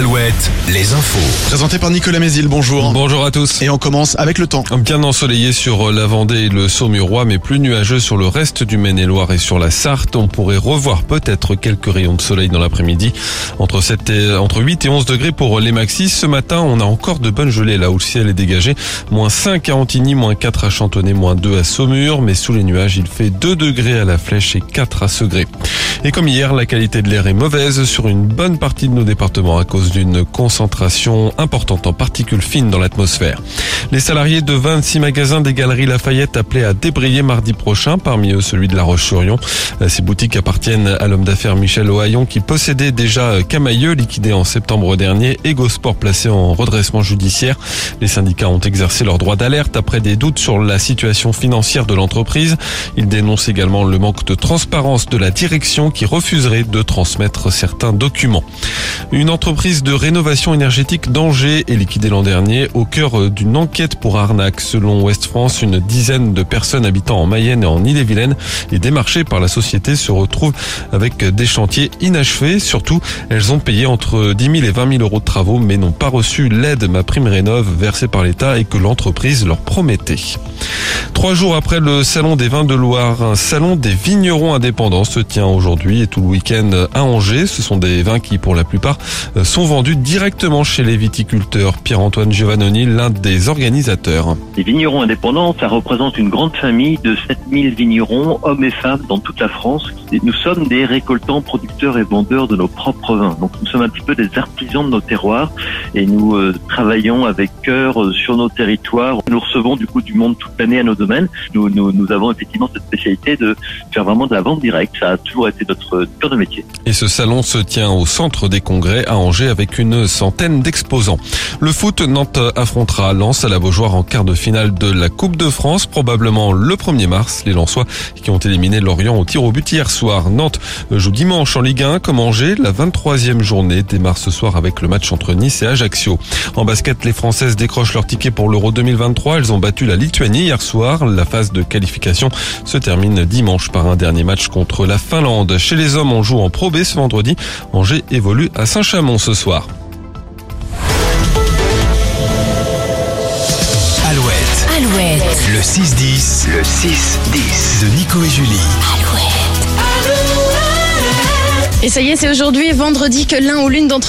al Alouette, les infos. Présenté par Nicolas Mézil, bonjour. Bonjour à tous. Et on commence avec le temps. Bien ensoleillé sur la Vendée et le Saumurois, mais plus nuageux sur le reste du Maine-et-Loire et sur la Sarthe. On pourrait revoir peut-être quelques rayons de soleil dans l'après-midi. Entre, 7 et, entre 8 et 11 degrés pour les maxis. Ce matin, on a encore de bonnes gelées là où le ciel est dégagé. Moins 5 à Antigny, moins 4 à Chantonnay, moins 2 à Saumur. Mais sous les nuages, il fait 2 degrés à la Flèche et 4 à Segré. Et comme hier, la qualité de l'air est mauvaise sur une bonne partie de nos départements à cause d'une concentration importante en particules fines dans l'atmosphère. Les salariés de 26 magasins des Galeries Lafayette appelés à débrayer mardi prochain, parmi eux celui de La Roche-sur-Yon. Ces boutiques appartiennent à l'homme d'affaires Michel Ohaillon qui possédait déjà Camailleux liquidé en septembre dernier et Gosport placé en redressement judiciaire. Les syndicats ont exercé leur droit d'alerte après des doutes sur la situation financière de l'entreprise. Ils dénoncent également le manque de transparence de la direction qui refuserait de transmettre certains documents. Une entreprise de rénovation énergétique d'Angers est liquidée l'an dernier au cœur d'une enquête pour arnaque. Selon Ouest France, une dizaine de personnes habitant en Mayenne et en Ille-et-Vilaine et démarchées par la société se retrouvent avec des chantiers inachevés. Surtout, elles ont payé entre 10 000 et 20 000 euros de travaux mais n'ont pas reçu l'aide Ma Prime Rénov versée par l'État et que l'entreprise leur promettait. Trois jours après le Salon des vins de Loire, un salon des vignerons indépendants se tient aujourd'hui et tout le week-end à Angers. Ce sont des vins qui, pour la plupart, sont vendus directement chez les viticulteurs. Pierre-Antoine Giovannoni, l'un des organisateurs. Les vignerons indépendants, ça représente une grande famille de 7000 vignerons, hommes et femmes, dans toute la France. Nous sommes des récoltants, producteurs et vendeurs de nos propres vins. Donc nous sommes un petit peu des artisans de nos terroirs et nous euh, travaillons avec cœur euh, sur nos territoires. Nous recevons du coup du monde toute l'année à nos domaines. Nous, nous, nous avons effectivement cette spécialité de faire vraiment de la vente directe. Ça a toujours été notre cœur de métier. Et ce salon se tient au centre des congrès à Angers avec une centaine d'exposants. Le foot, Nantes affrontera Lens à la Beaujoire en quart de finale de la Coupe de France, probablement le 1er mars. Les Lensois qui ont éliminé Lorient au tir au but hier soir. Nantes joue dimanche en Ligue 1 comme Angers. La 23e journée démarre ce soir avec le match entre Nice et Ajaccio. En basket, les Françaises décrochent leur ticket pour l'Euro 2023. Elles ont battu la Lituanie hier soir. La phase de qualification se termine dimanche par un dernier match contre la Finlande. Chez les hommes, on joue en Pro B ce vendredi. Angers évolue à Saint-Chamond ce soir. Alouette, Alouette, le 6-10, le 6-10 de Nico et Julie. Et ça y est, c'est aujourd'hui vendredi que l'un ou l'une d'entre